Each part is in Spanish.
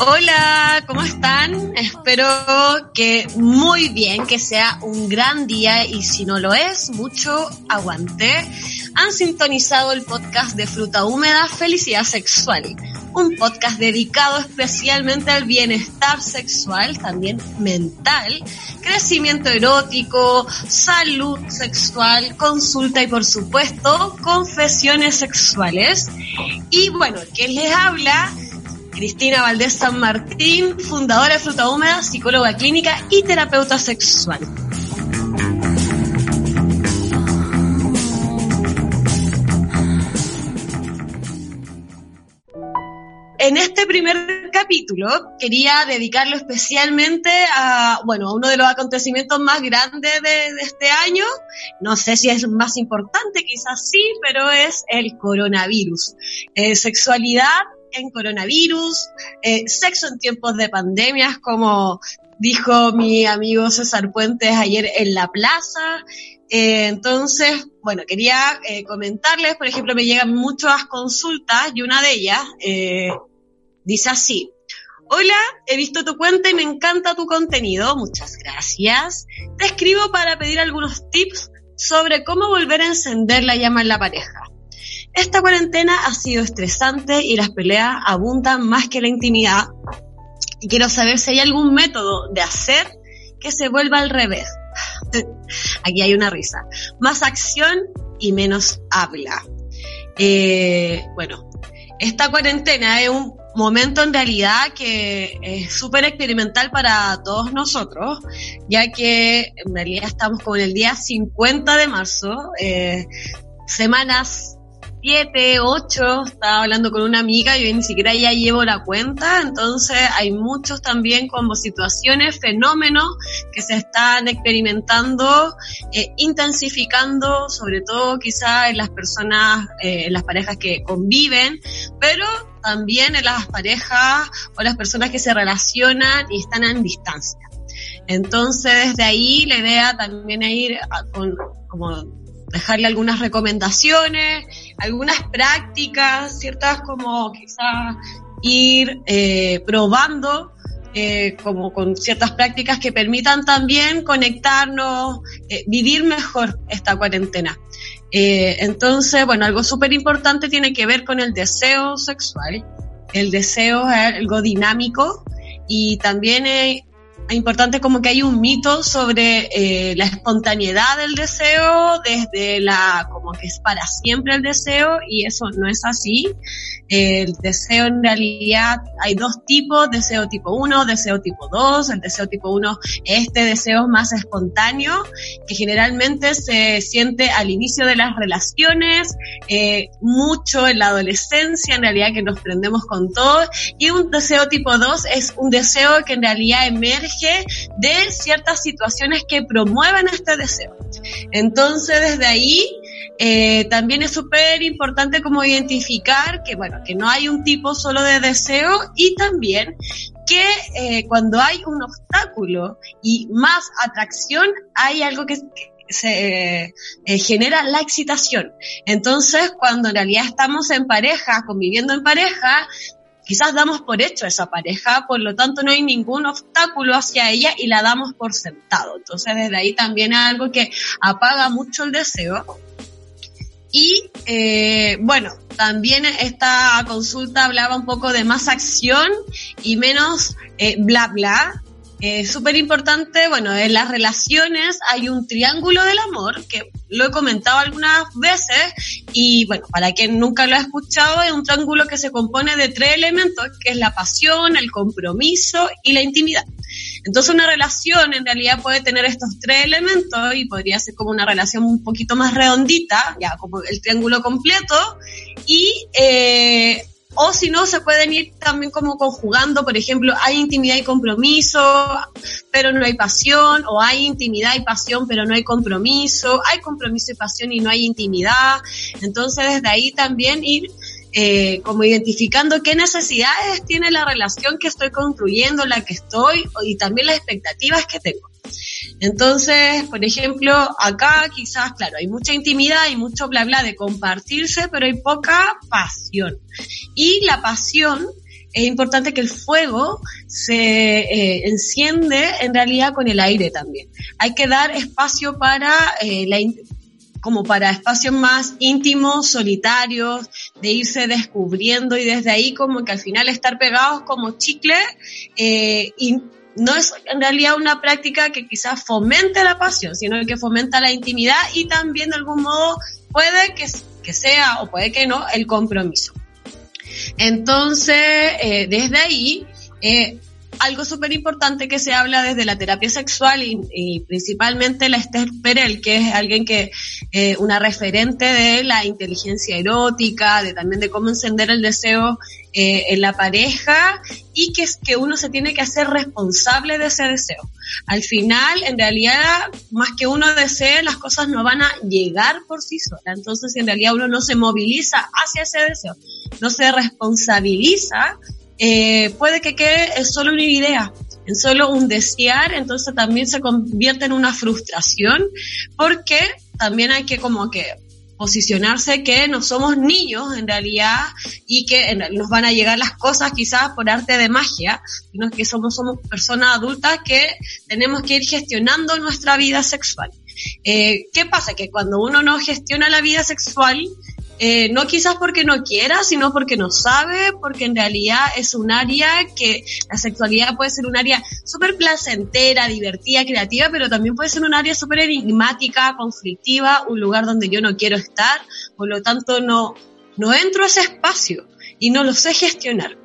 Hola, ¿cómo están? Espero que muy bien, que sea un gran día y si no lo es, mucho aguante. Han sintonizado el podcast de Fruta Húmeda Felicidad Sexual, un podcast dedicado especialmente al bienestar sexual, también mental, crecimiento erótico, salud sexual, consulta y por supuesto confesiones sexuales. Y bueno, ¿quién les habla? Cristina Valdés San Martín, fundadora de Fruta Húmeda, psicóloga clínica y terapeuta sexual. En este primer capítulo quería dedicarlo especialmente a, bueno, a uno de los acontecimientos más grandes de, este año. No sé si es más importante, quizás sí, pero es el coronavirus. Eh, sexualidad en coronavirus, eh, sexo en tiempos de pandemias, como dijo mi amigo César Puentes ayer en la plaza. Eh, entonces, bueno, quería eh, comentarles, por ejemplo, me llegan muchas consultas y una de ellas eh, dice así. Hola, he visto tu cuenta y me encanta tu contenido, muchas gracias. Te escribo para pedir algunos tips sobre cómo volver a encender la llama en la pareja. Esta cuarentena ha sido estresante y las peleas abundan más que la intimidad. Y quiero saber si hay algún método de hacer que se vuelva al revés. Aquí hay una risa. Más acción y menos habla. Eh, bueno, esta cuarentena es un momento en realidad que es súper experimental para todos nosotros, ya que en realidad estamos con el día 50 de marzo, eh, semanas siete, ocho, estaba hablando con una amiga yo ni siquiera ya llevo la cuenta, entonces hay muchos también como situaciones, fenómenos que se están experimentando, eh, intensificando, sobre todo quizá en las personas, eh, en las parejas que conviven, pero también en las parejas o las personas que se relacionan y están en distancia. Entonces, desde ahí la idea también es ir a- con, como dejarle algunas recomendaciones, algunas prácticas, ciertas como quizás ir eh, probando eh, como con ciertas prácticas que permitan también conectarnos, eh, vivir mejor esta cuarentena. Entonces, bueno, algo súper importante tiene que ver con el deseo sexual. El deseo es algo dinámico y también importante como que hay un mito sobre eh, la espontaneidad del deseo, desde la como que es para siempre el deseo y eso no es así. El deseo en realidad hay dos tipos, deseo tipo 1, deseo tipo 2. El deseo tipo 1 este deseo más espontáneo que generalmente se siente al inicio de las relaciones, eh, mucho en la adolescencia, en realidad que nos prendemos con todo. Y un deseo tipo 2 es un deseo que en realidad emerge de ciertas situaciones que promueven este deseo. Entonces, desde ahí, eh, también es súper importante como identificar que, bueno, que no hay un tipo solo de deseo y también que eh, cuando hay un obstáculo y más atracción, hay algo que, se eh, genera la excitación. Entonces, cuando en realidad estamos en pareja, conviviendo en pareja, quizás damos por hecho a esa pareja, por lo tanto no hay ningún obstáculo hacia ella y la damos por sentado. Entonces desde ahí también es algo que apaga mucho el deseo. Y eh, bueno, también esta consulta hablaba un poco de más acción y menos eh, bla bla. Eh, Súper importante, bueno, en las relaciones hay un triángulo del amor, que lo he comentado algunas veces, y bueno, para quien nunca lo ha escuchado, es un triángulo que se compone de tres elementos, que es la pasión, el compromiso y la intimidad. Entonces una relación en realidad puede tener estos tres elementos y podría ser como una relación un poquito más redondita, ya como el triángulo completo, y eh, o si no, se pueden ir también como conjugando, por ejemplo, hay intimidad y compromiso, pero no hay pasión, o hay intimidad y pasión, pero no hay compromiso, hay compromiso y pasión y no hay intimidad. Entonces, desde ahí también ir eh, como identificando qué necesidades tiene la relación que estoy construyendo, la que estoy, y también las expectativas que tengo. Entonces, por ejemplo, acá quizás, claro, hay mucha intimidad y mucho bla bla de compartirse, pero hay poca pasión. Y la pasión, es importante que el fuego se eh, enciende en realidad con el aire también. Hay que dar espacio para eh, la, como para espacios más íntimos, solitarios, de irse descubriendo y desde ahí como que al final estar pegados como chicle eh, y no es en realidad una práctica que quizás fomente la pasión, sino que fomenta la intimidad y también de algún modo puede que, que sea o puede que no el compromiso. Entonces, eh, desde ahí, eh, algo súper importante que se habla desde la terapia sexual y, principalmente la Esther Perel, que es alguien que, eh, una referente de la inteligencia erótica, de también de cómo encender el deseo eh, en la pareja y que es que uno se tiene que hacer responsable de ese deseo. Al final, en realidad, más que uno desee, las cosas no van a llegar por sí solas. Entonces, en realidad uno no se moviliza hacia ese deseo, no se responsabiliza eh, puede que quede solo una idea, en solo un desear, entonces también se convierte en una frustración, porque también hay que como que posicionarse que no somos niños en realidad y que nos van a llegar las cosas quizás por arte de magia, sino que somos, personas adultas que tenemos que ir gestionando nuestra vida sexual. Eh, ¿Qué pasa? Que cuando uno no gestiona la vida sexual, eh, no quizás porque no quiera, sino porque no sabe, porque en realidad es un área que la sexualidad puede ser un área súper placentera, divertida, creativa, pero también puede ser un área súper enigmática, conflictiva, un lugar donde yo no quiero estar, por lo tanto no, no entro a ese espacio y no lo sé gestionar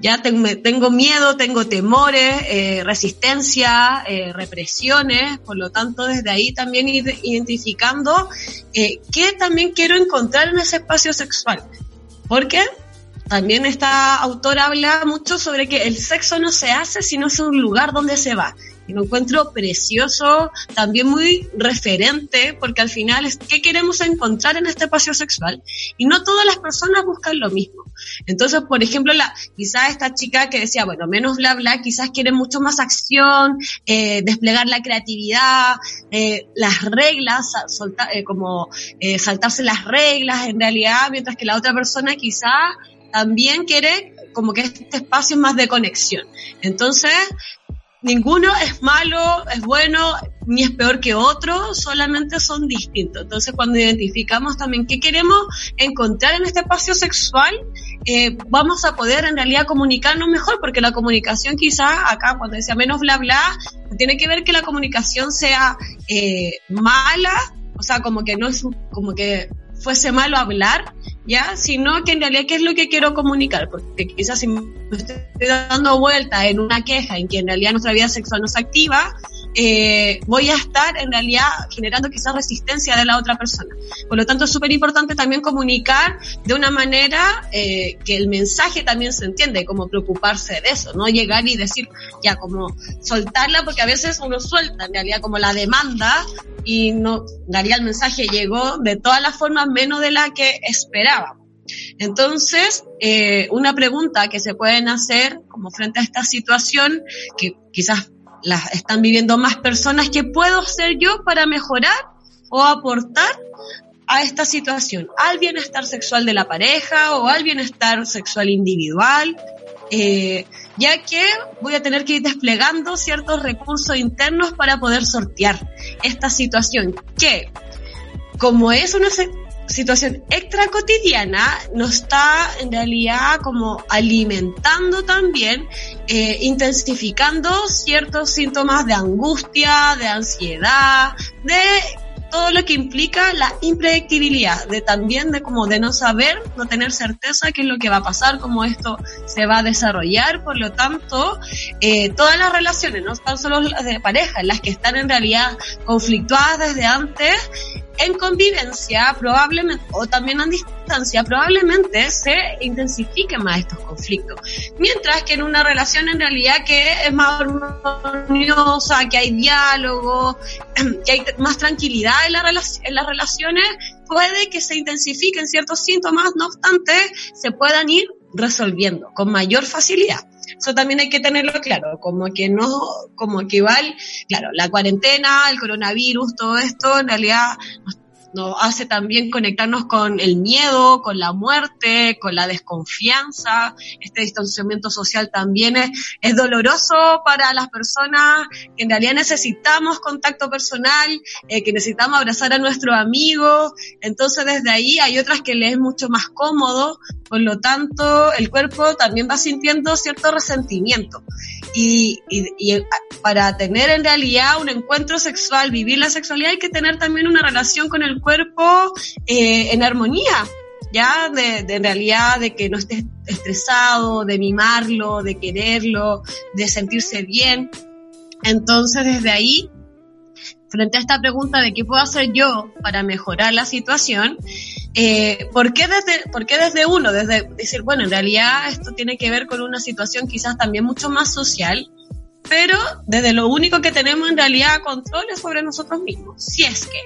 ya tengo, miedo, tengo temores, eh, resistencia, eh, represiones, por lo tanto desde ahí también ir identificando eh, qué también quiero encontrar en ese espacio sexual. Porque también esta autora habla mucho sobre que el sexo no se hace, sino es un lugar donde se va lo encuentro precioso, también muy referente, porque al final es qué queremos encontrar en este espacio sexual y no todas las personas buscan lo mismo. Entonces, por ejemplo, la, quizás esta chica que decía, bueno, menos bla bla, quizás quiere mucho más acción, eh, desplegar la creatividad, eh, las reglas, eh, como saltarse las reglas en realidad, mientras que la otra persona quizás también quiere como que este espacio es más de conexión. Entonces, ninguno es malo, es bueno, ni es peor que otro, solamente son distintos. Entonces, cuando identificamos también qué queremos encontrar en este espacio sexual, eh, vamos a poder en realidad comunicarnos mejor, porque la comunicación quizás acá, cuando decía menos bla bla, tiene que ver que la comunicación sea eh, mala, o sea, como que no es, como que fuese malo hablar, ¿ya? Sino que en realidad qué es lo que quiero comunicar, porque quizás si me estoy dando vuelta en una queja en que en realidad nuestra vida sexual no se activa, eh, voy a estar en realidad generando quizás resistencia de la otra persona. Por lo tanto, es súper importante también comunicar de una manera eh, que el mensaje también se entiende, como preocuparse de eso, no llegar y decir, ya, como soltarla, porque a veces uno suelta en realidad como la demanda y no daría el mensaje llegó de todas las formas menos de la que esperaba. Entonces, eh, una pregunta que se pueden hacer como frente a esta situación, que quizás las están viviendo más personas, ¿qué puedo hacer yo para mejorar o aportar a esta situación? Al bienestar sexual de la pareja o al bienestar sexual individual, eh, ya que voy a tener que ir desplegando ciertos recursos internos para poder sortear esta situación que, como es una situación extra cotidiana, nos está en realidad como alimentando también, eh, intensificando ciertos síntomas de angustia, de ansiedad, de todo lo que implica la impredictibilidad, de también de como de no saber, no tener certeza qué es lo que va a pasar, cómo esto se va a desarrollar, por lo tanto, eh, todas las relaciones, no tan solo las de pareja, las que están en realidad conflictuadas desde antes, en convivencia probablemente, o también en distancia, probablemente se intensifiquen más estos conflictos. Mientras que en una relación en realidad que es más armoniosa, que hay diálogo, que hay más tranquilidad en, en las relaciones, puede que se intensifiquen ciertos síntomas, no obstante, se puedan ir resolviendo con mayor facilidad. Eso también hay que tenerlo claro, como que no, como que igual, claro, la cuarentena, el coronavirus, todo esto en realidad nos hace también conectarnos con el miedo, con la muerte, con la desconfianza. Este distanciamiento social también es, doloroso para las personas que en realidad necesitamos contacto personal, eh, que necesitamos abrazar a nuestros amigos. Entonces desde ahí hay otras que les es mucho más cómodo, por lo tanto el cuerpo también va sintiendo cierto resentimiento. Y, para tener en realidad un encuentro sexual, vivir la sexualidad, hay que tener también una relación con el cuerpo eh, en armonía, ya de, de, realidad de que no esté estresado, de mimarlo, de quererlo, de sentirse bien. Entonces desde ahí, frente a esta pregunta de qué puedo hacer yo para mejorar la situación, eh, ¿por, qué desde, ¿Por qué desde uno? Desde decir, bueno, en realidad esto tiene que ver con una situación quizás también mucho más social, pero desde lo único que tenemos en realidad control es sobre nosotros mismos, si es que,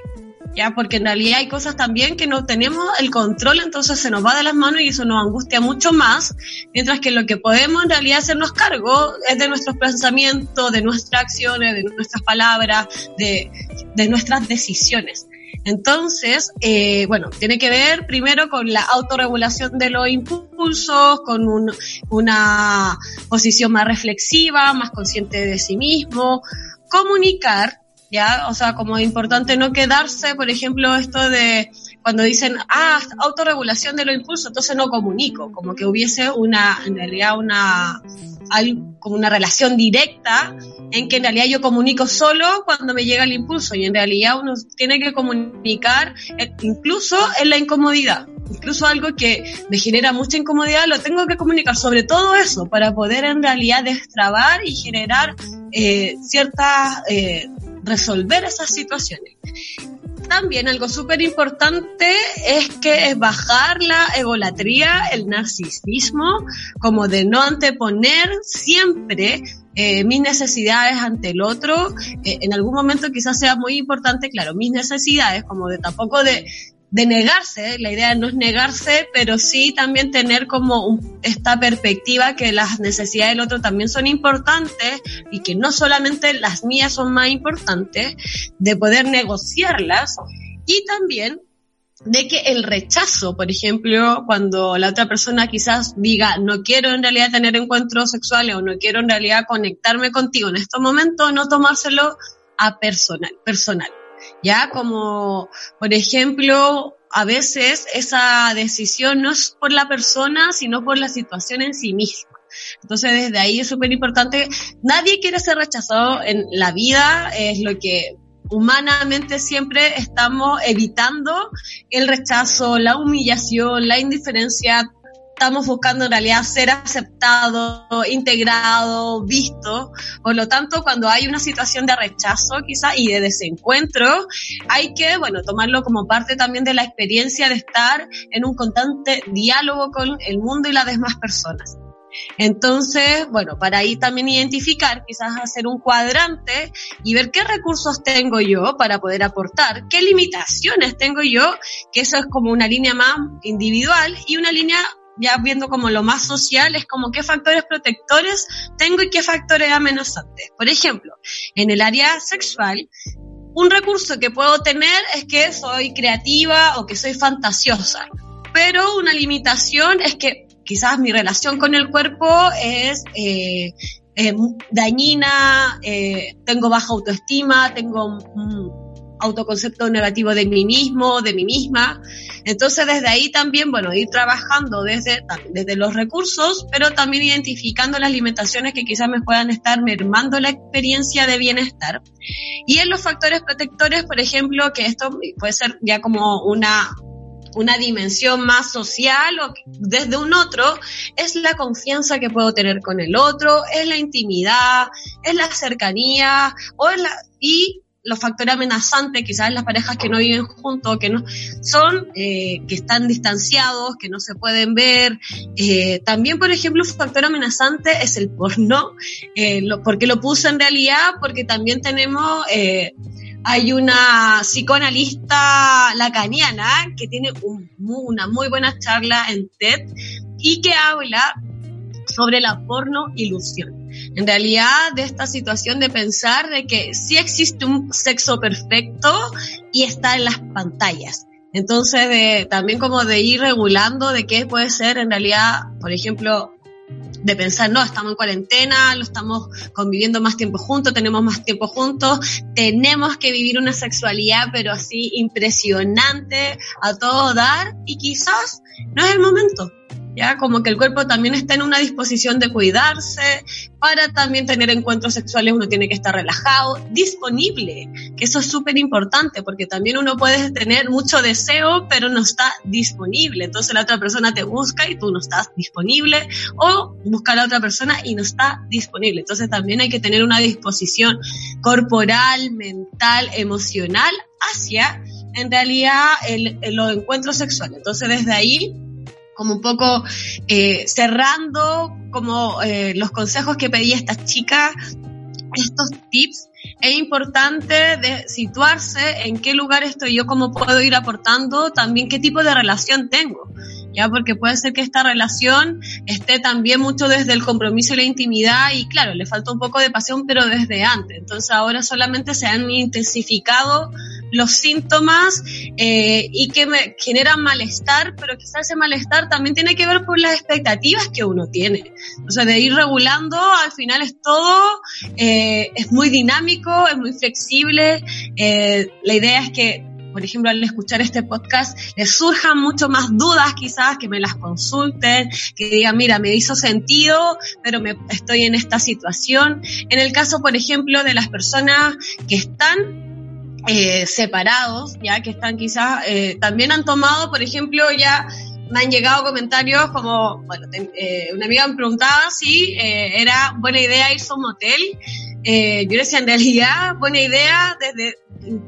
ya, porque en realidad hay cosas también que no tenemos el control, entonces se nos va de las manos y eso nos angustia mucho más, mientras que lo que podemos en realidad hacernos cargo es de nuestros pensamientos, de nuestras acciones, de nuestras palabras, de, de nuestras decisiones. Entonces, eh, bueno, tiene que ver primero con la autorregulación de los impulsos, con una posición más reflexiva, más consciente de sí mismo, comunicar, ¿ya? O sea, como es importante no quedarse, por ejemplo, esto de cuando dicen, ah, autorregulación de los impulsos, entonces no comunico, como que hubiese una, en realidad una, como una relación directa en que en realidad yo comunico solo cuando me llega el impulso y en realidad uno tiene que comunicar eh, incluso en la incomodidad. Incluso algo que me genera mucha incomodidad lo tengo que comunicar, sobre todo eso, para poder en realidad destrabar y generar eh, ciertas, eh, resolver esas situaciones también algo súper importante es que es bajar la egolatría, el narcisismo, como de no anteponer siempre eh, mis necesidades ante el otro. En algún momento quizás sea muy importante, claro, mis necesidades, como de tampoco de de negarse, la idea no es negarse, pero sí también tener como esta perspectiva que las necesidades del otro también son importantes y que no solamente las mías son más importantes, de poder negociarlas y también de que el rechazo, por ejemplo, cuando la otra persona quizás diga, no quiero en realidad tener encuentros sexuales o no quiero en realidad conectarme contigo en estos momentos, no tomárselo a personal, personal ya como, por ejemplo, a veces esa decisión no es por la persona, sino por la situación en sí misma. Entonces, desde ahí es súper importante. Nadie quiere ser rechazado en la vida, es lo que humanamente siempre estamos evitando el rechazo, la humillación, la indiferencia, estamos buscando en realidad ser aceptado, integrado, visto. Por lo tanto, cuando hay una situación de rechazo quizá y de desencuentro, hay que, bueno, tomarlo como parte también de la experiencia de estar en un constante diálogo con el mundo y las demás personas. Entonces, bueno, para ahí también identificar, quizás hacer un cuadrante y ver qué recursos tengo yo para poder aportar, qué limitaciones tengo yo, que eso es como una línea más individual y una línea ya viendo como lo más social, es como qué factores protectores tengo y qué factores amenazantes. Por ejemplo, en el área sexual, un recurso que puedo tener es que soy creativa o que soy fantasiosa, pero una limitación es que quizás mi relación con el cuerpo es eh, eh, dañina, eh, tengo baja autoestima, tengo autoconcepto negativo de mí mismo, de mí misma. Entonces desde ahí también, bueno, ir trabajando desde, desde los recursos, pero también identificando las limitaciones que quizás me puedan estar mermando la experiencia de bienestar. Y en los factores protectores, por ejemplo, que esto puede ser ya como una una dimensión más social o desde un otro, es la confianza que puedo tener con el otro, es la intimidad, es la cercanía o es la, y los factores amenazantes, quizás las parejas que no viven juntos, que no son, eh, que están distanciados, que no se pueden ver. Eh, también, por ejemplo, un factor amenazante es el porno. Eh, lo, ¿Por qué lo puse en realidad? Porque también tenemos eh, hay una psicoanalista lacaniana que tiene una muy buena charla en TED y que habla sobre la porno ilusión. En realidad, de esta situación de pensar de que sí existe un sexo perfecto y está en las pantallas. Entonces, de, también como de ir regulando de qué puede ser en realidad, por ejemplo, de pensar, no, estamos en cuarentena, lo estamos conviviendo más tiempo juntos, tenemos más tiempo juntos, tenemos que vivir una sexualidad, pero así impresionante, a todo dar, y quizás no es el momento. ¿Ya? Como que el cuerpo también está en una disposición de cuidarse, para también tener encuentros sexuales uno tiene que estar relajado, disponible, que eso es súper importante, porque también uno puede tener mucho deseo, pero no está disponible. Entonces la otra persona te busca y tú no estás disponible, o busca a la otra persona y no está disponible. Entonces también hay que tener una disposición corporal, mental, emocional hacia, en realidad, el, los encuentros sexuales. Entonces desde ahí como un poco eh, cerrando como eh, los consejos que pedía esta chica, estos tips, es importante de situarse en qué lugar estoy yo, cómo puedo ir aportando, también qué tipo de relación tengo. ¿Ya? Porque puede ser que esta relación esté también mucho desde el compromiso y la intimidad y claro, le falta un poco de pasión, pero desde antes. Entonces ahora solamente se han intensificado los síntomas eh, y que me generan malestar, pero quizás ese malestar también tiene que ver con las expectativas que uno tiene. O sea, de ir regulando, al final es todo, eh, es muy dinámico, es muy flexible. Eh, la idea es que por ejemplo, al escuchar este podcast, les surjan mucho más dudas quizás, que me las consulten, que digan, mira, me hizo sentido, pero me, estoy en esta situación. En el caso, por ejemplo, de las personas que están eh, separados, ya que están quizás, eh, también han tomado, por ejemplo, ya me han llegado comentarios como, bueno, eh, una amiga me preguntaba si eh, era buena idea irse a un hotel. Eh, yo decía, en realidad, buena idea desde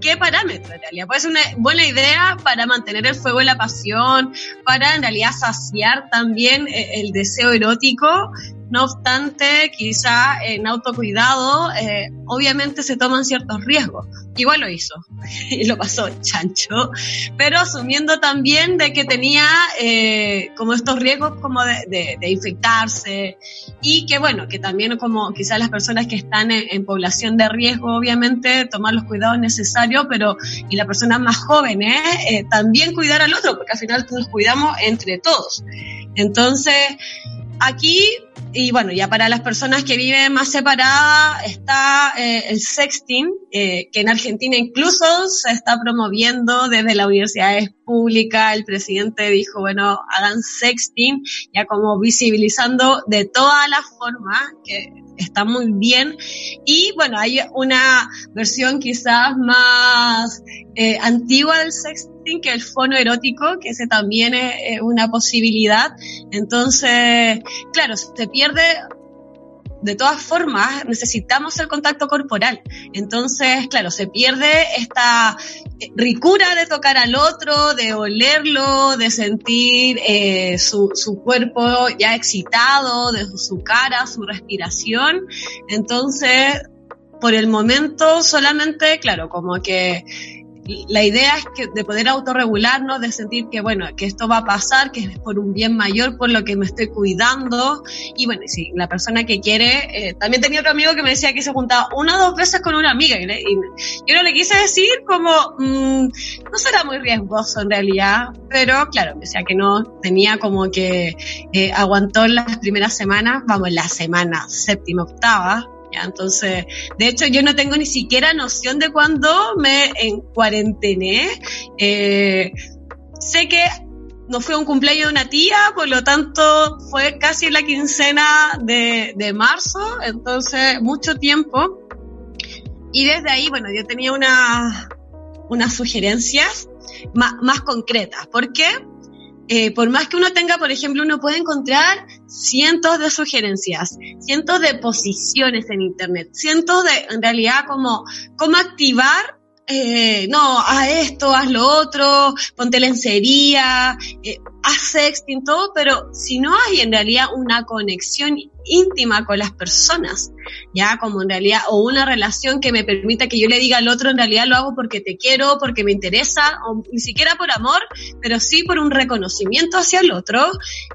qué parámetro, en realidad. Puede ser una buena idea para mantener el fuego y la pasión, para en realidad saciar también eh, el deseo erótico, no obstante, quizá en autocuidado, eh, obviamente se toman ciertos riesgos. Igual lo hizo y lo pasó chancho, pero asumiendo también de que tenía eh, como estos riesgos como de, infectarse y que bueno, que también como quizás las personas que están en, población de riesgo, obviamente tomar los cuidados necesarios, pero y las personas más jóvenes eh, también cuidar al otro, porque al final nos cuidamos entre todos. Entonces, aquí y bueno, ya para las personas que viven más separadas está eh, el sexting, eh, que en Argentina incluso se está promoviendo desde las universidades públicas. El presidente dijo, bueno, hagan sexting, ya como visibilizando de todas las formas que está muy bien. Y bueno, hay una versión quizás más eh, antigua del sexting que el fono erótico, que ese también es una posibilidad. Entonces, claro, se pierde de todas formas necesitamos el contacto corporal. Entonces, claro, se pierde esta ricura de tocar al otro, de olerlo, de sentir eh, su, su, cuerpo ya excitado, de su cara, su respiración. Entonces, por el momento solamente, claro, como que la idea es que de poder autorregularnos, de sentir que, bueno, que esto va a pasar, que es por un bien mayor, por lo que me estoy cuidando. Y bueno, sí, la persona que quiere, eh, también tenía otro amigo que me decía que se juntaba una o dos veces con una amiga. Y, yo no le quise decir como, mmm, no será muy riesgoso en realidad, pero claro, me decía que no, tenía como que eh, aguantó las primeras semanas, vamos, la semana séptima, octava, Entonces, de hecho, yo no tengo ni siquiera noción de cuándo me en cuarentené. Eh, sé que no fue un cumpleaños de una tía, por lo tanto fue casi la quincena de, de marzo, entonces mucho tiempo. Y desde ahí, bueno, yo tenía una, unas sugerencias más, más concretas. ¿Por qué? Eh, por más que uno tenga, por ejemplo, uno puede encontrar cientos de sugerencias, cientos de posiciones en Internet, cientos de, en realidad, como cómo activar eh, no, haz esto, haz lo otro, ponte lencería, eh, haz sexting, todo, pero si no hay en realidad una conexión íntima con las personas, ya como en realidad, o una relación que me permita que yo le diga al otro, en realidad lo hago porque te quiero, porque me interesa, o ni siquiera por amor, pero sí por un reconocimiento hacia el otro,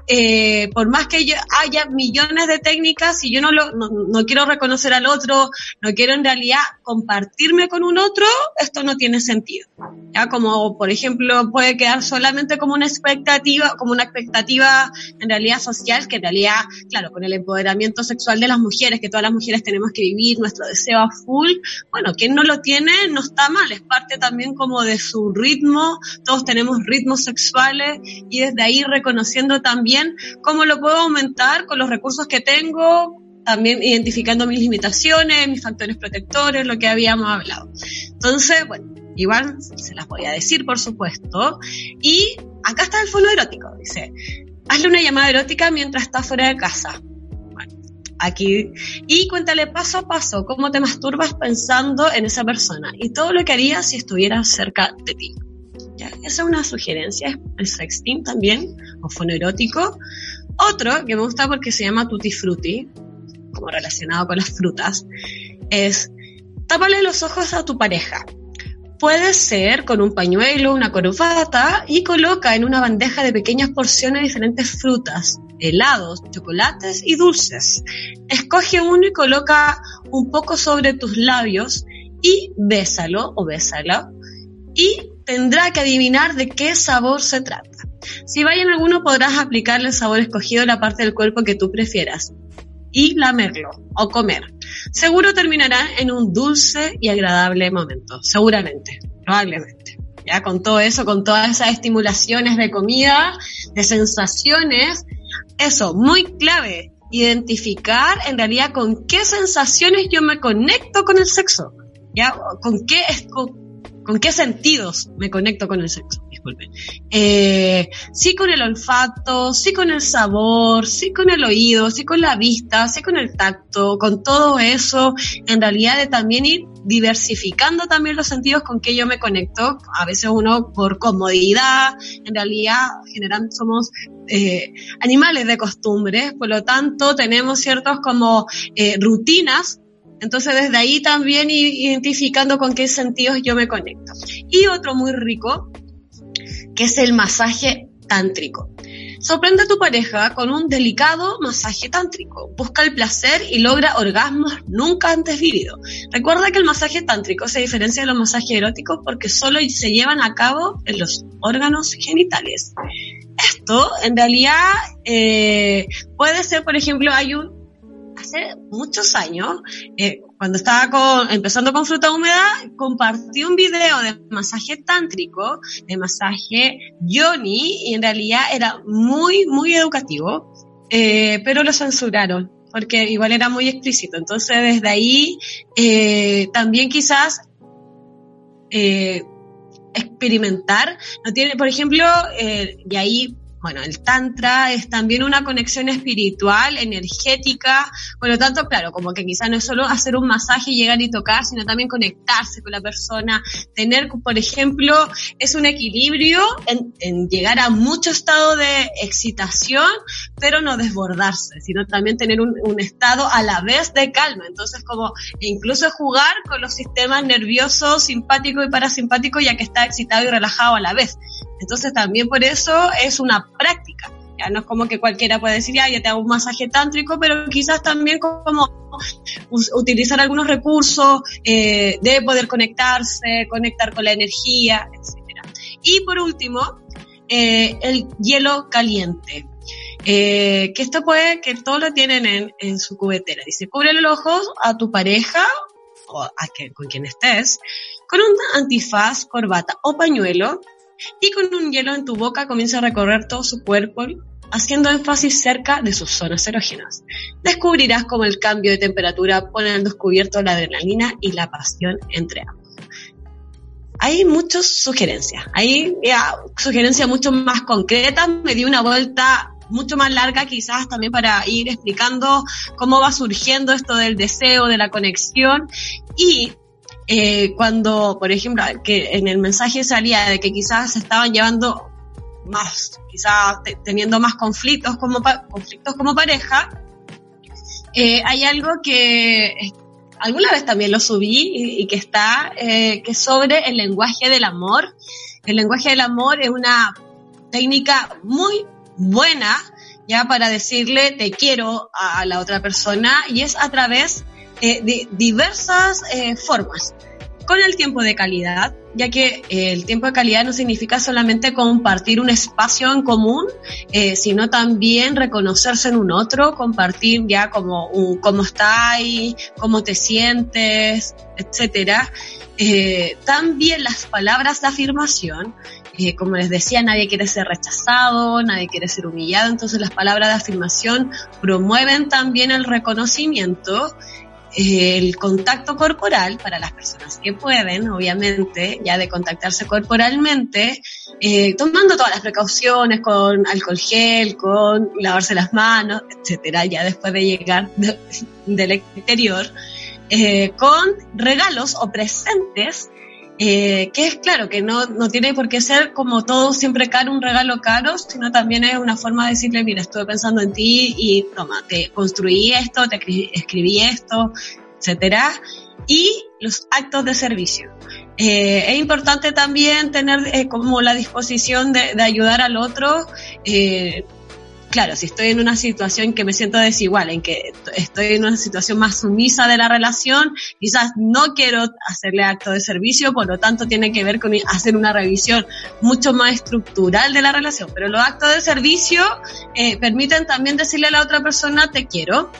eh, por más que haya millones de técnicas, si yo no, lo, no, quiero reconocer al otro, no quiero en realidad compartirme con un otro, esto no tiene sentido. Ya como, por ejemplo, puede quedar solamente como una expectativa, como una expectativa en realidad social, que en realidad, claro, con el empoderamiento sexual de las mujeres, que todas las mujeres tenemos que vivir nuestro deseo a full, bueno, quien no lo tiene no está mal, es parte también como de su ritmo, todos tenemos ritmos sexuales y desde ahí reconociendo también cómo lo puedo aumentar con los recursos que tengo, también identificando mis limitaciones, mis factores protectores, lo que habíamos hablado. Entonces, bueno, igual se las voy a decir, por supuesto. Y acá está el fono erótico, dice, hazle una llamada erótica mientras estás fuera de casa aquí y cuéntale paso a paso cómo te masturbas pensando en esa persona y todo lo que harías si estuviera cerca de ti. Esa es una sugerencia, el sexting también, o fonoerótico. Otro que me gusta porque se llama tutti frutti, como relacionado con las frutas, es tápale los ojos a tu pareja. Puede ser con un pañuelo, una corbata y coloca en una bandeja de pequeñas porciones diferentes frutas, helados, chocolates y dulces. Escoge uno y coloca un poco sobre tus labios y bésalo o bésala y tendrá que adivinar de qué sabor se trata. Si vaya en alguno podrás aplicarle el sabor escogido a la parte del cuerpo que tú prefieras y lamerlo o comer. Seguro terminará en un dulce y agradable momento, seguramente, probablemente. Ya con todo eso, con todas esas estimulaciones de comida, de sensaciones, eso, muy clave, identificar en realidad con qué sensaciones yo me conecto con el sexo, ¿ya? Con qué, con, qué sentidos me conecto con el sexo, Eh, sí con el olfato, sí con el sabor, sí con el oído, sí con la vista, sí con el tacto, con todo eso, en realidad de también ir diversificando también los sentidos con que yo me conecto. A veces uno por comodidad, en realidad generan, somos eh, animales de costumbre, por lo tanto tenemos ciertos como eh, rutinas. Entonces desde ahí también identificando con qué sentidos yo me conecto. Y otro muy rico, es el masaje tántrico. Sorprende a tu pareja con un delicado masaje tántrico. Busca el placer y logra orgasmos nunca antes vividos. Recuerda que el masaje tántrico se diferencia de los masajes eróticos porque solo se llevan a cabo en los órganos genitales. Esto, en realidad, eh, puede ser, por ejemplo, hay un hace muchos años, eh, cuando estaba empezando con fruta húmeda, compartí un video de masaje tántrico, de masaje yoni, y en realidad era muy, muy educativo, eh, pero lo censuraron porque igual era muy explícito. Entonces, desde ahí, eh, también quizás experimentar, no tiene, por ejemplo, y ahí bueno, el tantra es también una conexión espiritual, energética, por lo tanto, claro, como que quizá no es solo hacer un masaje, llegar y tocar, sino también conectarse con la persona, tener, por ejemplo, es un equilibrio en, llegar a mucho estado de excitación, pero no desbordarse, sino también tener un, estado a la vez de calma. Entonces, como incluso jugar con los sistemas nerviosos, simpático y parasimpático, ya que está excitado y relajado a la vez. Entonces, también por eso es una práctica. Ya no es como que cualquiera puede decir, ya, ya te hago un masaje tántrico, pero quizás también como utilizar algunos recursos eh, de poder conectarse, conectar con la energía, etc. Y por último, eh, el hielo caliente. Eh, que esto puede, que todo lo tienen en, en su cubetera. Dice, cubre los ojos a tu pareja o a que, con quien estés con un antifaz, corbata o pañuelo y con un hielo en tu boca comienza a recorrer todo su cuerpo haciendo énfasis cerca de sus zonas erógenas. Descubrirás cómo el cambio de temperatura pone al descubierto la adrenalina y la pasión entre ambos. Hay muchas sugerencias, hay ya, sugerencias mucho más concretas, me di una vuelta mucho más larga quizás también para ir explicando cómo va surgiendo esto del deseo, de la conexión y eh, cuando, por ejemplo, que en el mensaje salía de que quizás se estaban llevando más, quizás teniendo más conflictos como, conflictos como pareja, eh, hay algo que alguna vez también lo subí y, que está, eh, que es sobre el lenguaje del amor. El lenguaje del amor es una técnica muy buena ya para decirle te quiero a la otra persona y es a través eh, diversas eh, formas con el tiempo de calidad, ya que eh, el tiempo de calidad no significa solamente compartir un espacio en común, eh, sino también reconocerse en un otro, compartir ya como un cómo estás, cómo te sientes, etcétera. Eh, también las palabras de afirmación, eh, como les decía, nadie quiere ser rechazado, nadie quiere ser humillado, entonces las palabras de afirmación promueven también el reconocimiento el contacto corporal para las personas que pueden, obviamente, ya de contactarse corporalmente, eh, tomando todas las precauciones con alcohol gel, con lavarse las manos, etcétera, ya después de llegar del exterior, eh, con regalos o presentes eh, que es claro, que no, no tiene por qué ser como todo siempre caro, un regalo caro, sino también es una forma de decirle, mira, estuve pensando en ti y toma, te construí esto, te escribí esto, etcétera. Y los actos de servicio. Eh, es importante también tener eh, como la disposición de, de ayudar al otro. Claro, si estoy en una situación que me siento desigual, en que estoy en una situación más sumisa de la relación, quizás no quiero hacerle acto de servicio, por lo tanto tiene que ver con hacer una revisión mucho más estructural de la relación. Pero los actos de servicio eh, permiten también decirle a la otra persona te quiero.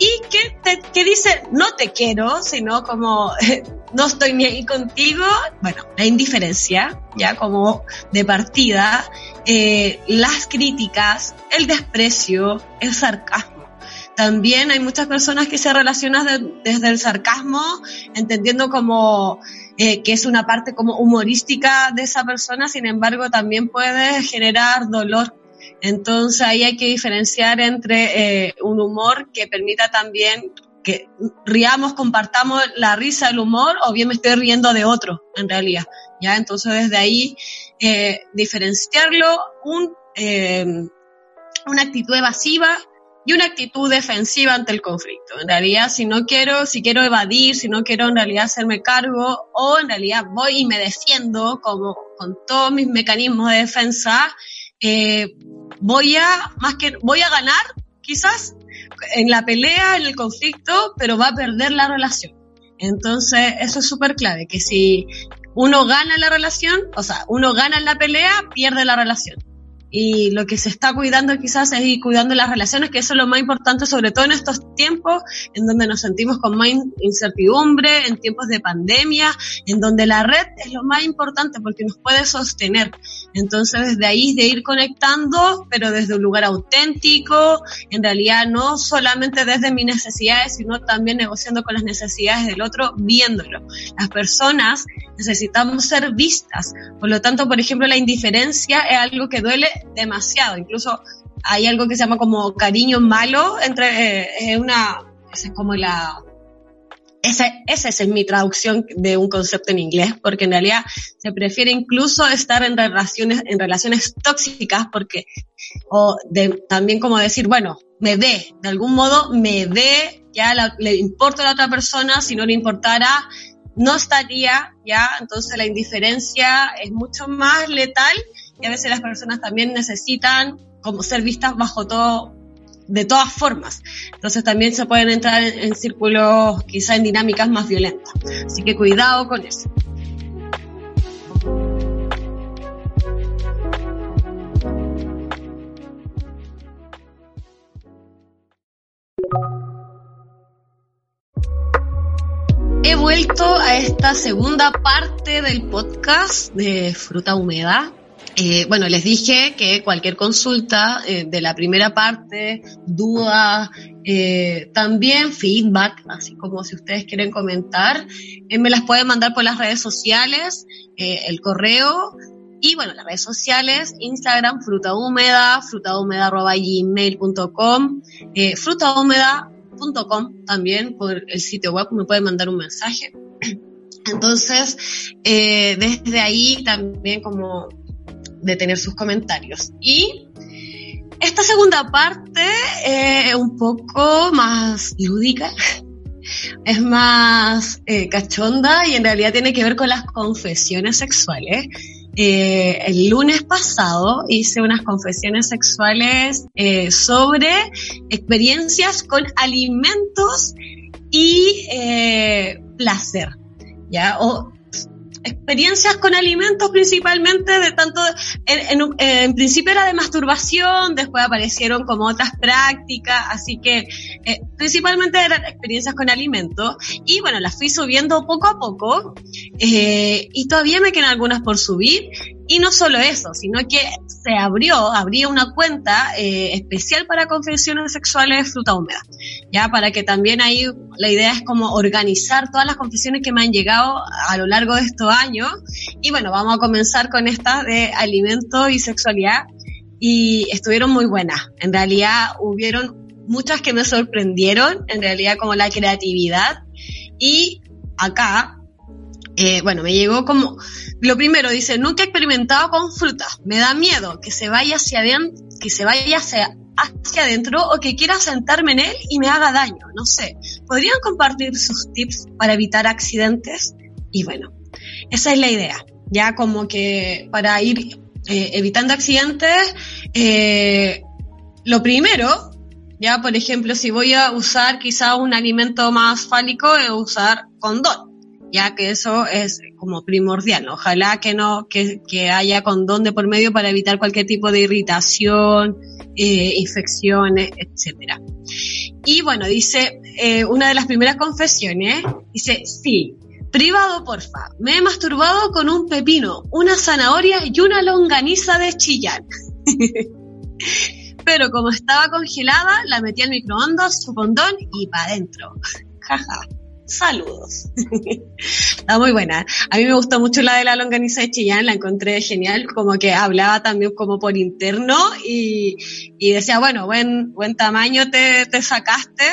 Y que, que dice no te quiero, sino como no estoy ni ahí contigo, bueno, la indiferencia, ya como de partida, eh, las críticas, el desprecio, el sarcasmo. También hay muchas personas que se relacionan desde el sarcasmo, entendiendo como eh, que es una parte como humorística de esa persona, sin embargo también puede generar dolor. Entonces ahí hay que diferenciar entre eh, un humor que permita también que riamos, compartamos la risa, el humor, o bien me estoy riendo de otro, en realidad. ¿ya? Entonces, desde ahí, eh, diferenciarlo, un, eh, una actitud evasiva y una actitud defensiva ante el conflicto. En realidad, si no quiero, si quiero evadir, si no quiero en realidad hacerme cargo, o en realidad voy y me defiendo como con todos mis mecanismos de defensa, eh, voy a, más que, voy a ganar, quizás, en la pelea, en el conflicto, pero va a perder la relación. Entonces, eso es súper clave, que si uno gana la relación, o sea, uno gana en la pelea, pierde la relación y lo que se está cuidando quizás es ir cuidando las relaciones, que eso es lo más importante, sobre todo en estos tiempos en donde nos sentimos con más incertidumbre, en tiempos de pandemia, en donde la red es lo más importante porque nos puede sostener. Entonces, desde ahí de ir conectando, pero desde un lugar auténtico, en realidad no solamente desde mis necesidades, sino también negociando con las necesidades del otro, viéndolo. Las personas necesitamos ser vistas. Por lo tanto, por ejemplo, la indiferencia es algo que duele demasiado. Incluso hay algo que se llama como cariño malo entre eh, es una es como la esa, esa es mi traducción de un concepto en inglés, porque en realidad se prefiere incluso estar en relaciones, en relaciones tóxicas, porque, o de, también como decir, bueno, me ve, de algún modo me ve, ya le importa a la otra persona, si no le importara, no estaría, ya, entonces la indiferencia es mucho más letal y a veces las personas también necesitan como ser vistas bajo todo, de todas formas. Entonces también se pueden entrar en, círculos, quizá en dinámicas más violentas. Así que cuidado con eso. He vuelto a esta segunda parte del podcast de Fruta Húmeda eh, bueno, les dije que cualquier consulta eh, de la primera parte, duda, eh, también feedback, así como si ustedes quieren comentar, me las pueden mandar por las redes sociales, el correo y bueno, las redes sociales, Instagram, fruta húmeda, frutahúmeda.gmail.com, eh, frutahúmeda.com también por el sitio web, me pueden mandar un mensaje. Entonces, desde ahí también como de tener sus comentarios. Y esta segunda parte es un poco más lúdica, es más eh, cachonda y en realidad tiene que ver con las confesiones sexuales. Eh, el lunes pasado hice unas confesiones sexuales eh, sobre experiencias con alimentos y eh, placer, ¿ya? Experiencias con alimentos principalmente de tanto, en, principio era de masturbación, después aparecieron como otras prácticas, así que eh, principalmente eran experiencias con alimentos y bueno, las fui subiendo poco a poco eh, y todavía me quedan algunas por subir. Y no solo eso, sino que se abrió, abría una cuenta eh, especial para confesiones sexuales de fruta húmeda, ya para que también ahí la idea es como organizar todas las confesiones que me han llegado a lo largo de estos años. Y bueno, vamos a comenzar con esta de alimento y sexualidad. Y estuvieron muy buenas, en realidad hubieron muchas que me sorprendieron, en realidad como la creatividad y acá eh, bueno, me llegó como, lo primero dice, nunca he experimentado con frutas, me da miedo que se vaya hacia adentro, que se vaya hacia, adentro o que quiera sentarme en él y me haga daño, no sé. ¿Podrían compartir sus tips para evitar accidentes? Y bueno, esa es la idea, ya como que para ir eh, evitando accidentes, eh, lo primero, ya por ejemplo, si voy a usar quizá un alimento más fálico, es usar condón ya que eso es como primordial. Ojalá que no, que, que, haya condón de por medio para evitar cualquier tipo de irritación, eh, infecciones, etcétera. Y bueno, dice, eh, una de las primeras confesiones, dice, sí, privado porfa, me he masturbado con un pepino, una zanahoria y una longaniza de chillán. Pero como estaba congelada, la metí al microondas, su condón y para adentro. Jaja saludos. Está muy buena. A mí me gustó mucho la de la longaniza de Chillán, la encontré genial, como que hablaba también como por interno y, decía, bueno, buen, buen tamaño te, sacaste.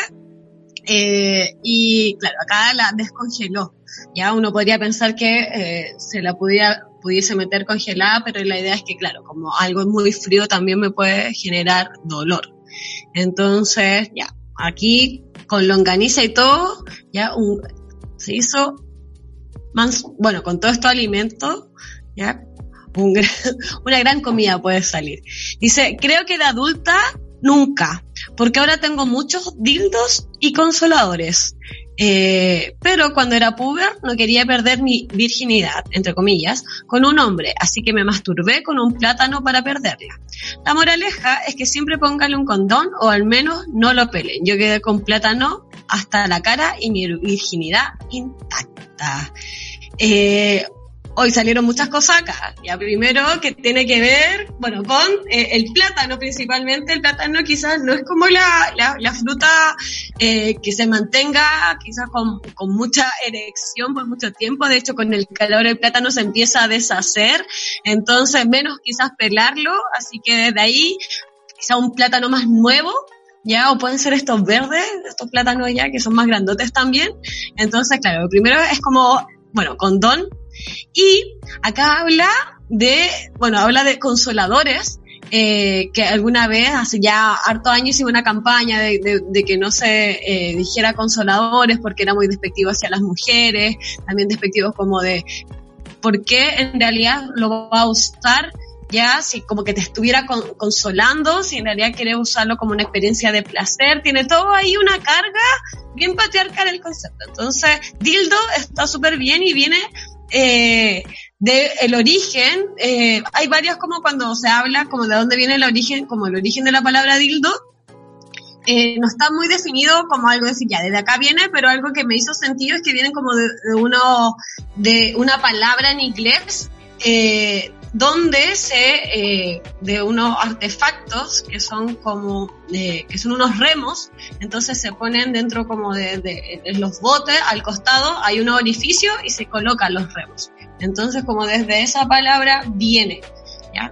Eh, y claro, acá la descongeló. Ya uno podría pensar que eh, se la pudiera, pudiese meter congelada, pero la idea es que, claro, como algo muy frío también me puede generar dolor. Entonces, ya, aquí con longaniza y todo, ya un, se hizo, bueno, con todo estos alimentos, ya, una gran comida puede salir. Dice, creo que de adulta nunca, porque ahora tengo muchos dildos y consoladores. Eh, pero cuando era puber no quería perder mi virginidad, entre comillas, con un hombre, así que me masturbé con un plátano para perderla. La moraleja es que siempre póngale un condón o al menos no lo pelen. Yo quedé con plátano hasta la cara y mi virginidad intacta. Eh, hoy salieron muchas cosas acá. Ya primero que tiene que ver, bueno, con eh, el plátano principalmente. El plátano quizás no es como la, la, fruta eh, que se mantenga quizás con, con, mucha erección por mucho tiempo. De hecho, con el calor el plátano se empieza a deshacer. Entonces, menos quizás pelarlo. Así que desde ahí, quizás un plátano más nuevo ya, o pueden ser estos verdes, estos plátanos ya que son más grandotes también. Entonces, claro, lo primero es como, bueno, condón, y acá habla de, bueno, habla de consoladores, eh, que alguna vez, hace ya harto años, hicimos una campaña de, que no se eh, dijera consoladores porque era muy despectivo hacia las mujeres, también despectivos como de por qué en realidad lo va a usar ya, si como que te estuviera consolando, si en realidad quieres usarlo como una experiencia de placer, tiene todo ahí una carga bien patriarcal el concepto. Entonces, dildo está súper bien y viene eh, de el origen, eh, hay varias como cuando se habla como de dónde viene el origen, como el origen de la palabra dildo, eh, no está muy definido como algo decir, ya, desde acá viene, pero algo que me hizo sentido es que vienen como de, uno, de una palabra en inglés, eh, donde se, eh, de unos artefactos que son como, que son unos remos, entonces se ponen dentro como de, de, los botes, al costado hay un orificio y se colocan los remos. Entonces como desde esa palabra viene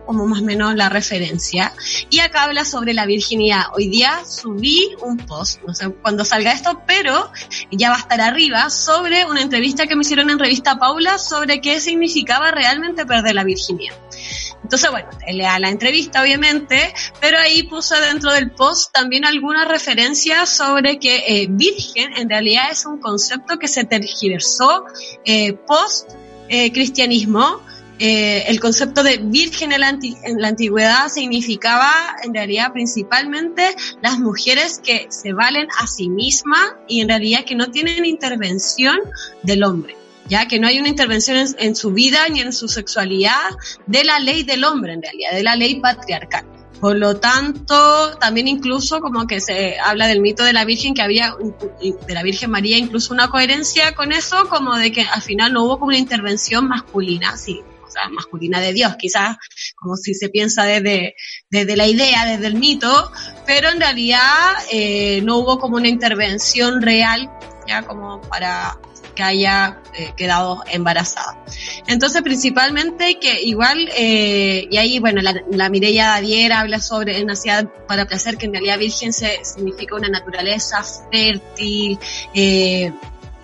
como más o menos la referencia. Y acá habla sobre la virginidad. Hoy día subí un post, no sé cuándo salga esto, pero ya va a estar arriba sobre una entrevista que me hicieron en revista Paula sobre qué significaba realmente perder la virginidad. Entonces, bueno, lea la entrevista, obviamente, pero ahí puse dentro del post también algunas referencias sobre que eh, virgen en realidad es un concepto que se tergiversó eh, post eh, cristianismo eh, el concepto de virgen en la, antigüedad significaba en realidad principalmente las mujeres que se valen a sí mismas y en realidad que no tienen intervención del hombre ya que no hay una intervención en, su vida ni en su sexualidad de la ley del hombre en realidad, de la ley patriarcal. Por lo tanto, también incluso como que se habla del mito de la Virgen, que había, de la Virgen María, incluso una coherencia con eso, como de que al final no hubo como una intervención masculina, masculina de Dios, quizás como si se piensa desde, desde la idea, desde el mito, pero en realidad eh, no hubo como una intervención real, ya como para que haya eh, quedado embarazada. Entonces, principalmente que igual, eh, y ahí, bueno, la, la Dadier habla sobre nacida para placer, que en realidad virgen se, significa una naturaleza fértil,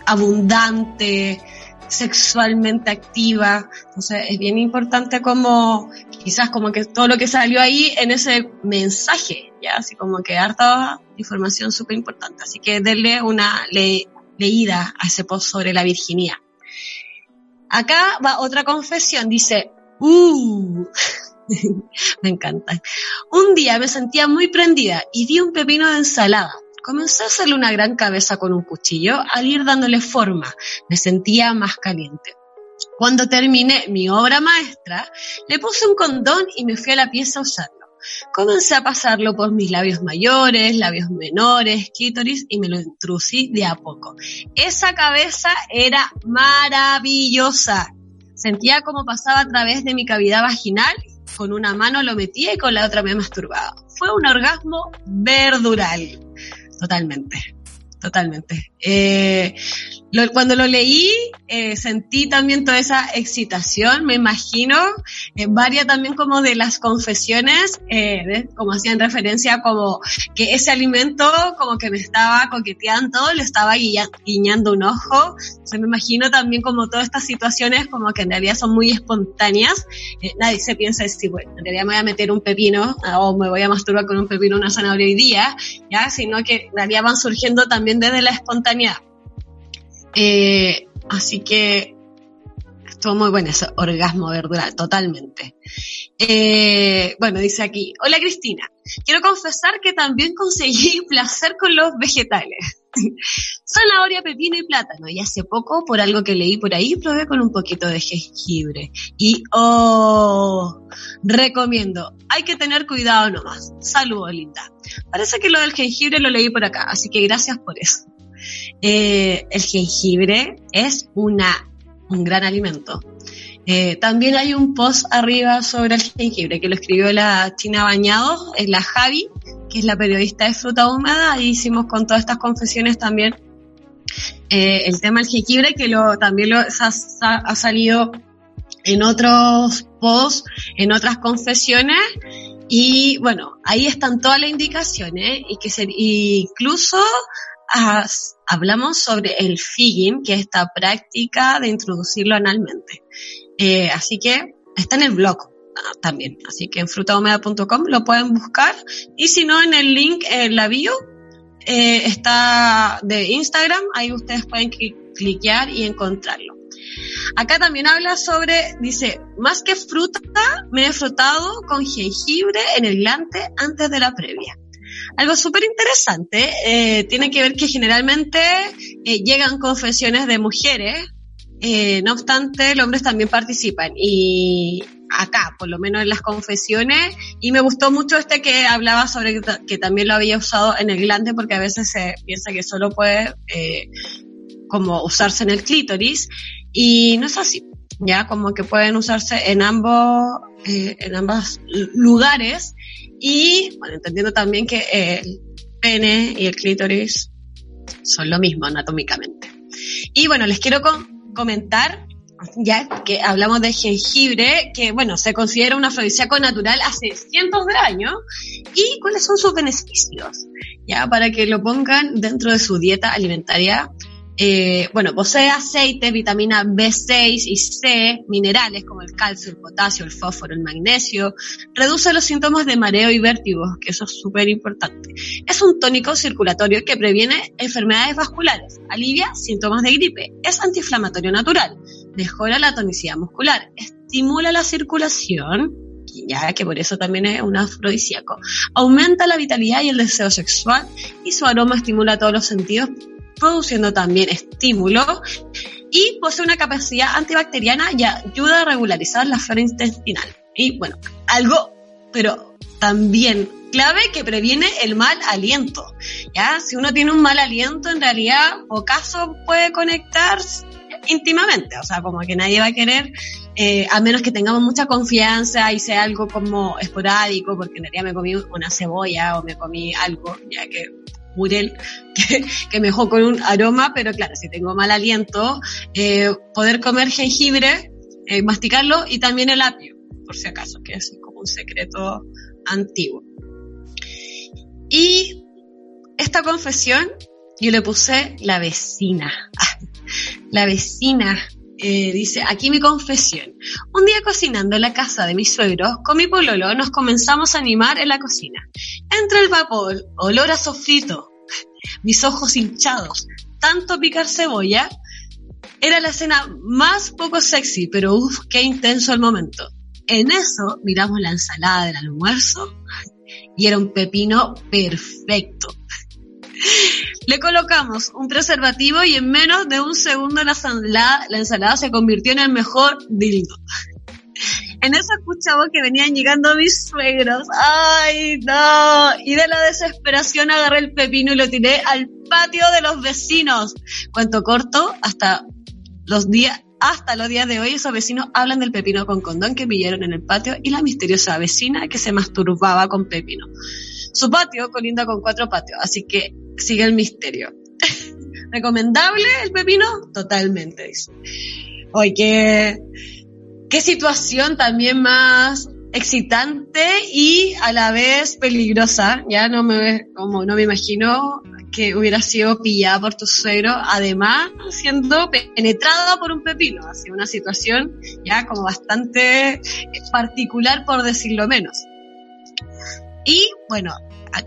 abundante, sexualmente activa. Entonces es bien importante como quizás como que todo lo que salió ahí en ese mensaje, ya así como que harta información súper importante. Así que denle una leída a ese post sobre la virginidad. Acá va otra confesión, dice, uh, me encanta. Un día me sentía muy prendida y di un pepino de ensalada. Comencé a hacerle una gran cabeza con un cuchillo al ir dándole forma. Me sentía más caliente. Cuando terminé mi obra maestra, le puse un condón y me fui a la pieza a usarlo. Comencé a pasarlo por mis labios mayores, labios menores, clítoris y me lo intrusí de a poco. Esa cabeza era maravillosa. Sentía como pasaba a través de mi cavidad vaginal, con una mano lo metía y con la otra me masturbaba. Fue un orgasmo verdural. Totalmente, totalmente. Eh, cuando lo leí, eh, sentí también toda esa excitación, me imagino, eh, varias también como de las confesiones, eh, como hacían referencia como que ese alimento como que me estaba coqueteando, le estaba guiñando un ojo, se me imagino también como todas estas situaciones como que en realidad son muy espontáneas, eh, nadie se piensa decir, bueno, en realidad me voy a meter un pepino o me voy a masturbar con un pepino una zanahoria hoy día, ya, sino que en realidad van surgiendo también desde la espontaneidad. Eh, así que estuvo muy bueno ese orgasmo verdural, totalmente. Eh, bueno, dice aquí, hola Cristina, quiero confesar que también conseguí placer con los vegetales. Zanahoria, pepino y plátano. Y hace poco, por algo que leí por ahí, probé con un poquito de jengibre. Y, oh, recomiendo. Hay que tener cuidado nomás. Saludos, linda. Parece que lo del jengibre lo leí por acá, así que gracias por eso. Eh, el jengibre es una, un gran alimento. Eh, también hay un post arriba sobre el jengibre que lo escribió la China Bañados, es la Javi, que es la periodista de Fruta Húmeda. Ahí hicimos con todas estas confesiones también eh, el tema del jengibre, que lo, también lo, ha, salido en otros posts, en otras confesiones. Y bueno, ahí están todas las indicaciones y que se, incluso hablamos sobre el figging, que es esta práctica de introducirlo analmente. Eh, así que está en el blog también. Así que en frutahumeda.com lo pueden buscar. Y si no, en el link en la bio eh, está de Instagram. Ahí ustedes pueden cliquear y encontrarlo. Acá también habla sobre, dice, más que fruta, me he frotado con jengibre en el glante antes de la previa. Algo súper interesante eh, tiene que ver que generalmente eh, llegan confesiones de mujeres, no obstante, los hombres también participan y acá, por lo menos en las confesiones, y me gustó mucho este que hablaba sobre que, también lo había usado en el glande, porque a veces se piensa que solo puede eh, como usarse en el clítoris, y no es así, ya como que pueden usarse en ambos, eh, en ambos lugares, y bueno, entendiendo también que el pene y el clítoris son lo mismo anatómicamente. Y bueno, les quiero comentar ya que hablamos de jengibre, que bueno, se considera un afrodisíaco natural hace cientos de años, y cuáles son sus beneficios, ya para que lo pongan dentro de su dieta alimentaria eh, bueno, posee aceite, vitamina B6 y C, minerales como el calcio, el potasio, el fósforo, el magnesio, reduce los síntomas de mareo y vértigo, que eso es súper importante. Es un tónico circulatorio que previene enfermedades vasculares, alivia síntomas de gripe, es antiinflamatorio natural, mejora la tonicidad muscular, estimula la circulación, ya que por eso también es un afrodisíaco. Aumenta la vitalidad y el deseo sexual y su aroma estimula todos los sentidos produciendo también estímulo y posee una capacidad antibacteriana y ayuda a regularizar la flora intestinal. Y bueno, algo, pero también clave que previene el mal aliento. ¿ya? Si uno tiene un mal aliento, en realidad, o caso puede conectar íntimamente, o sea, como que nadie va a querer, eh, a menos que tengamos mucha confianza y sea algo como esporádico, porque en realidad me comí una cebolla o me comí algo, ya que Murel, que, que, me dejó con un aroma, pero claro, si tengo mal aliento, eh, poder comer jengibre, eh, masticarlo y también el apio, por si acaso, que es como un secreto antiguo. Y esta confesión yo le puse la vecina. la vecina eh, dice, aquí mi confesión. Un día cocinando en la casa de mis suegros, con mi pololo nos comenzamos a animar en la cocina. Entre el vapor, olor a sofrito, mis ojos hinchados, tanto picar cebolla, era la escena más poco sexy, pero uff, qué intenso el momento. En eso miramos la ensalada del almuerzo y era un pepino perfecto. Le colocamos un preservativo y en menos de un segundo la ensalada, la ensalada se convirtió en el mejor dildo. En eso escuchamos que venían llegando mis suegros. ¡Ay, no! Y de la desesperación agarré el pepino y lo tiré al patio de los vecinos. Cuento corto, hasta los días, hasta los días de hoy esos vecinos hablan del pepino con condón que pillaron en el patio y la misteriosa vecina que se masturbaba con pepino. Su patio colinda con cuatro patios, así que sigue el misterio. ¿Recomendable el pepino? Totalmente, dice. Oye, qué, qué situación también más excitante y a la vez peligrosa. Ya no me, como no me imagino que hubiera sido pillada por tu suegro, además siendo penetrada por un pepino. Así una situación ya como bastante particular por decirlo menos. Y bueno,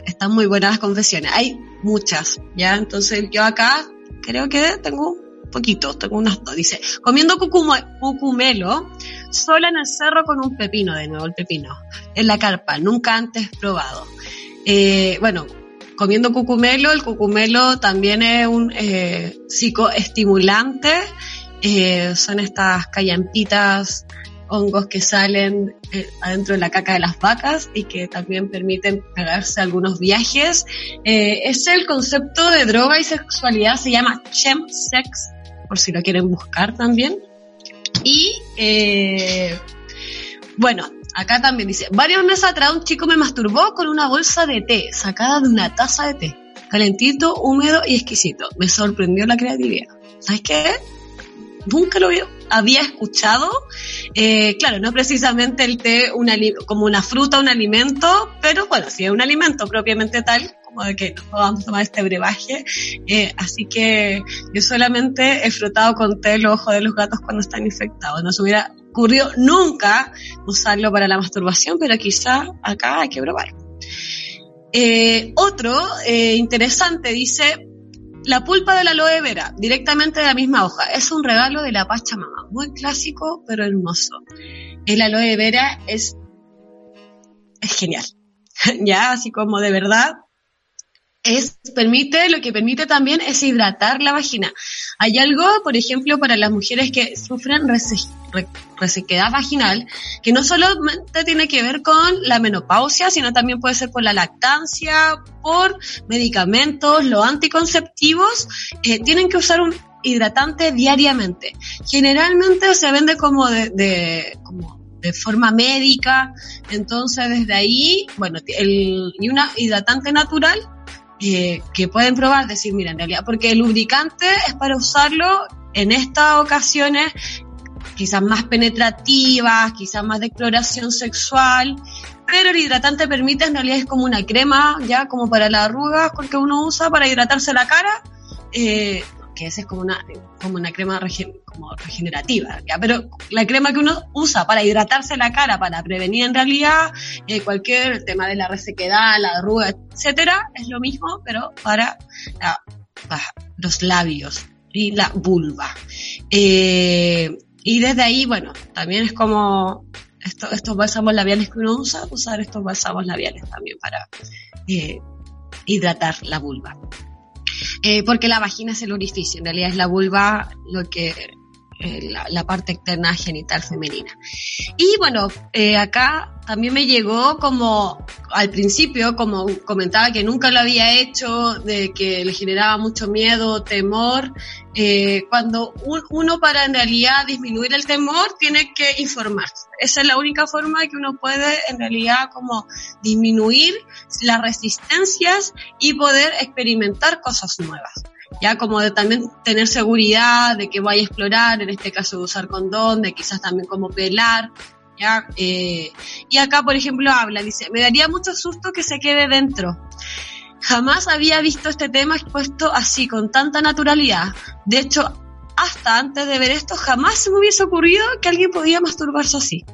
están muy buenas las confesiones. Hay muchas, ¿ya? Entonces yo acá creo que tengo poquito, tengo unas dos. Dice, comiendo cucumelo, sola en el cerro con un pepino, de nuevo el pepino, en la carpa, nunca antes probado. Eh, bueno, comiendo cucumelo, el cucumelo también es un eh, psicoestimulante, eh, son estas callampitas hongos que salen eh, adentro de la caca de las vacas y que también permiten pegarse algunos viajes. Es el concepto de droga y sexualidad, se llama chemsex, por si lo quieren buscar también. Y eh, bueno, acá también dice, varios meses atrás un chico me masturbó con una bolsa de té sacada de una taza de té, calentito, húmedo y exquisito. Me sorprendió la creatividad. ¿Sabes qué? Nunca lo había escuchado. Eh, claro, no precisamente el té como una fruta, un alimento, pero bueno, sí es un alimento propiamente tal, como de que vamos a tomar este brebaje. Eh, así que yo solamente he frotado con té los ojos de los gatos cuando están infectados. No se hubiera ocurrido nunca usarlo para la masturbación, pero quizá acá hay que probar. Eh, otro interesante dice, la pulpa de la aloe vera, directamente de la misma hoja, es un regalo de la Pachamama, muy clásico pero hermoso. El aloe vera es, es genial, ya, así como de verdad, es, permite, lo que permite también es hidratar la vagina. Hay algo, por ejemplo, para las mujeres que sufren resequedad vaginal, que no solamente tiene que ver con la menopausia, sino también puede ser por la lactancia, por medicamentos, los anticonceptivos, eh, tienen que usar un hidratante diariamente. Generalmente se vende como de, de como de forma médica, entonces desde ahí, bueno, el, y una hidratante natural eh, que pueden probar, decir, mira, en realidad, porque el lubricante es para usarlo en estas ocasiones quizás más penetrativas, quizás más de exploración sexual, pero el hidratante permite, en realidad es como una crema, ya como para las arrugas, que uno usa para hidratarse la cara, eh, que esa es como una, como una crema como regenerativa, pero la crema que uno usa para hidratarse la cara, para prevenir en realidad eh, cualquier tema de la resequedad, la arruga, etcétera, es lo mismo, pero para los labios y la vulva. Eh, y desde ahí, bueno, también es como esto, estos bálsamos labiales que uno usa, usar estos bálsamos labiales también para eh, hidratar la vulva. Eh, porque la vagina es el orificio, en realidad es la vulva lo que eh, la, parte externa genital femenina. Y bueno, eh, acá también me llegó como al principio, como comentaba que nunca lo había hecho, de que le generaba mucho miedo, temor, eh, cuando uno para en realidad disminuir el temor tiene que informarse. Esa es la única forma que uno puede en realidad como disminuir las resistencias y poder experimentar cosas nuevas ya como de también tener seguridad de que vaya a explorar, en este caso usar condón, de quizás también como pelar, ya, eh, y acá por ejemplo habla, dice, me daría mucho susto que se quede dentro. Jamás había visto este tema expuesto así, con tanta naturalidad. De hecho, hasta antes de ver esto, jamás se me hubiese ocurrido que alguien podía masturbarse así.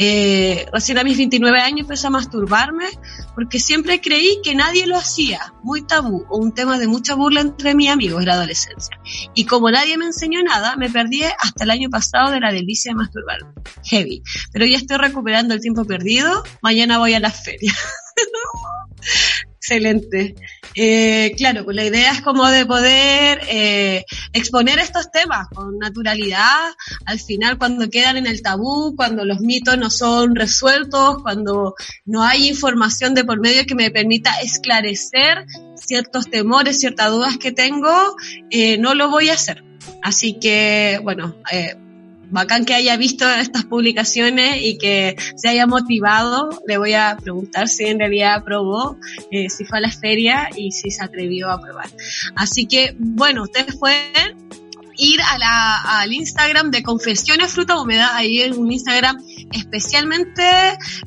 Eh, recién a mis 29 años empecé a masturbarme porque siempre creí que nadie lo hacía, muy tabú, o un tema de mucha burla entre mis amigos en la adolescencia. Y como nadie me enseñó nada, me perdí hasta el año pasado de la delicia de masturbarme. Heavy. Pero ya estoy recuperando el tiempo perdido, mañana voy a la feria. Excelente. Eh, claro, pues la idea es como de poder eh, exponer estos temas con naturalidad, al final cuando quedan en el tabú, cuando los mitos no son resueltos, cuando no hay información de por medio que me permita esclarecer ciertos temores, ciertas dudas que tengo, eh, no lo voy a hacer. Así que, bueno, eh, bacán que haya visto estas publicaciones y que se haya motivado. Le voy a preguntar si en realidad aprobó, eh, si fue a la feria y si se atrevió a probar. Así que, bueno, ustedes pueden ir a la, al Instagram de Confesiones Fruta Húmeda, ahí es un Instagram especialmente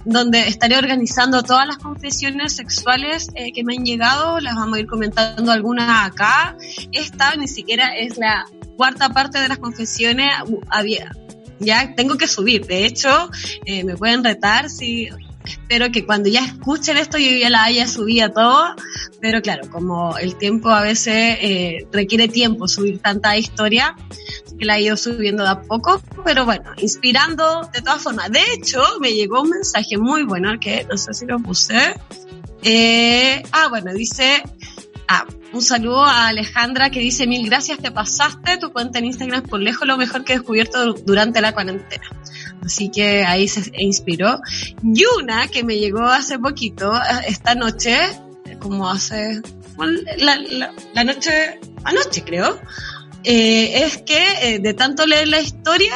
donde estaré organizando todas las confesiones sexuales eh, que me han llegado, las vamos a ir comentando algunas acá. Esta ni siquiera es la cuarta parte de las confesiones había, ya tengo que subir. De hecho, eh, me pueden retar si espero que cuando ya escuchen esto yo ya la haya subido todo, pero claro, como el tiempo a veces eh, requiere tiempo subir tanta historia, que la he ido subiendo de a poco, pero bueno, inspirando de todas formas. De hecho, me llegó un mensaje muy bueno que no sé si lo puse. Eh, ah, bueno, dice, Ah, un saludo a Alejandra que dice mil gracias, te pasaste tu cuenta en Instagram por lejos lo mejor que he descubierto durante la cuarentena. Así que ahí se inspiró. Y una que me llegó hace poquito, eh, esta noche, como hace la, noche, anoche creo, eh, es que eh, de tanto leer la historia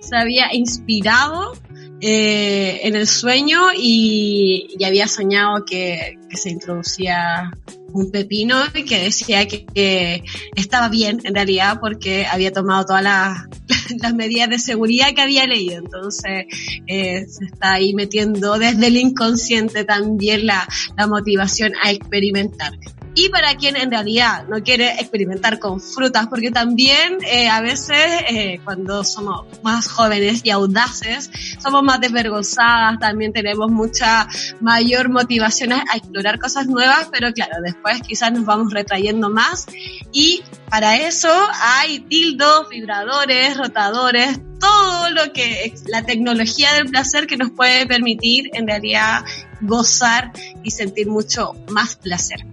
se había inspirado eh, en el sueño y, y había soñado que, se introducía un pepino y que decía que, estaba bien en realidad porque había tomado todas las, medidas de seguridad que había leído. Entonces eh, se está ahí metiendo desde el inconsciente también la, la motivación a experimentar y para quien en realidad no quiere experimentar con frutas, porque también eh, a veces eh, cuando somos más jóvenes y audaces, somos más desvergonzadas, también tenemos mucha mayor motivación a, explorar cosas nuevas, pero claro, después quizás nos vamos retrayendo más y para eso hay dildos, vibradores, rotadores, todo lo que la tecnología del placer que nos puede permitir en realidad gozar y sentir mucho más placer.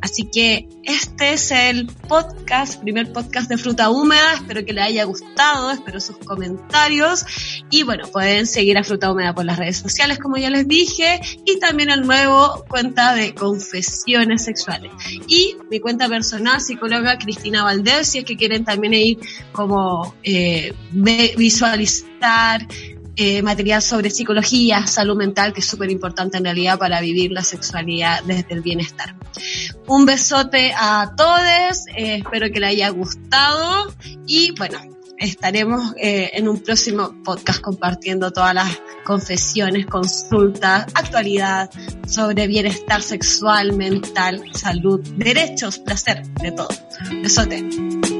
Así que este es el podcast, primer podcast de fruta húmeda. Espero que les haya gustado, espero sus comentarios. Y bueno, pueden seguir a Fruta Húmeda por las redes sociales, como ya les dije, y también el nuevo cuenta de confesiones sexuales. Y mi cuenta personal, psicóloga Cristina Valdés, si es que quieren también ir como eh, visualizar eh, material sobre psicología, salud mental, que es súper importante en realidad para vivir la sexualidad desde el bienestar. Un besote a todos, eh, espero que les haya gustado y bueno, estaremos eh, en un próximo podcast compartiendo todas las confesiones, consultas, actualidad sobre bienestar sexual, mental, salud, derechos, placer, de todo. Besote.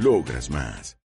Logras más.